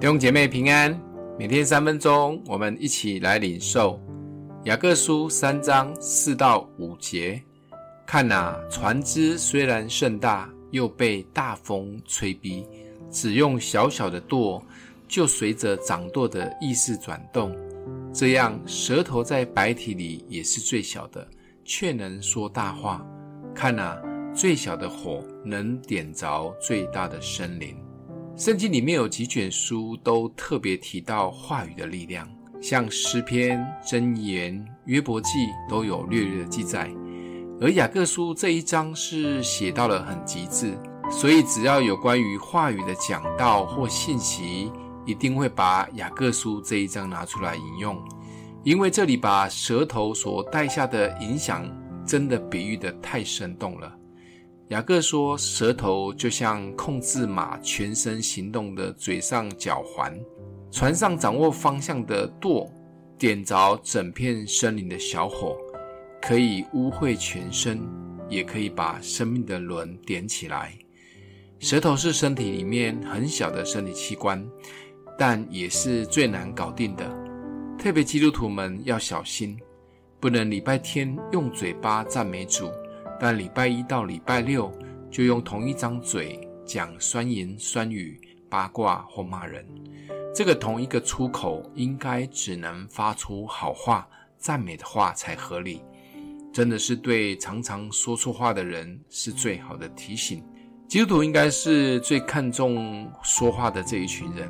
弟兄姐妹平安，每天三分钟，我们一起来领受雅各书三章四到五节。看呐，船只虽然甚大，又被大风吹逼，只用小小的舵，就随着掌舵的意识转动。这样，舌头在白体里也是最小的，却能说大话。看呐，最小的火能点着最大的森林。圣经里面有几卷书都特别提到话语的力量，像诗篇、箴言、约伯记都有略略的记载，而雅各书这一章是写到了很极致，所以只要有关于话语的讲道或信息，一定会把雅各书这一章拿出来引用，因为这里把舌头所带下的影响，真的比喻得太生动了。雅各说：“舌头就像控制马全身行动的嘴上脚环，船上掌握方向的舵，点着整片森林的小火，可以污秽全身，也可以把生命的轮点起来。舌头是身体里面很小的生理器官，但也是最难搞定的。特别基督徒们要小心，不能礼拜天用嘴巴赞美主。”但礼拜一到礼拜六就用同一张嘴讲酸言酸语、八卦或骂人，这个同一个出口应该只能发出好话、赞美的话才合理。真的是对常常说错话的人是最好的提醒。基督徒应该是最看重说话的这一群人，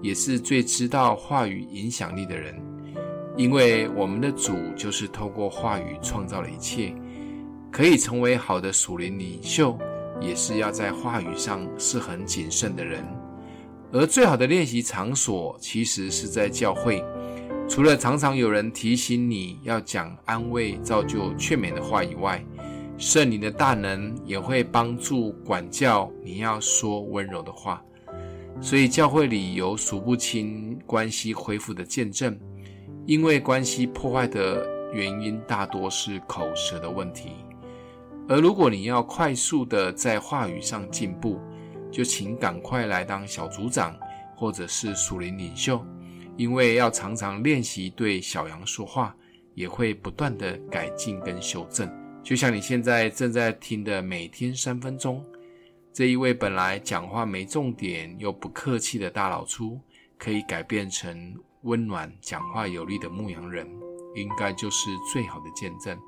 也是最知道话语影响力的人，因为我们的主就是透过话语创造了一切。可以成为好的属灵领袖，也是要在话语上是很谨慎的人。而最好的练习场所，其实是在教会。除了常常有人提醒你要讲安慰、造就、劝勉的话以外，圣灵的大能也会帮助管教你要说温柔的话。所以教会里有数不清关系恢复的见证，因为关系破坏的原因大多是口舌的问题。而如果你要快速的在话语上进步，就请赶快来当小组长，或者是属灵领袖，因为要常常练习对小羊说话，也会不断的改进跟修正。就像你现在正在听的每天三分钟，这一位本来讲话没重点又不客气的大老粗，可以改变成温暖、讲话有力的牧羊人，应该就是最好的见证。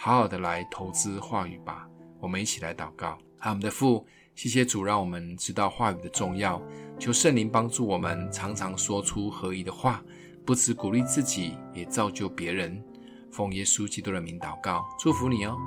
好好的来投资话语吧，我们一起来祷告。好，我们的父，谢谢主，让我们知道话语的重要。求圣灵帮助我们，常常说出合宜的话，不止鼓励自己，也造就别人。奉耶稣基督的名祷告，祝福你哦。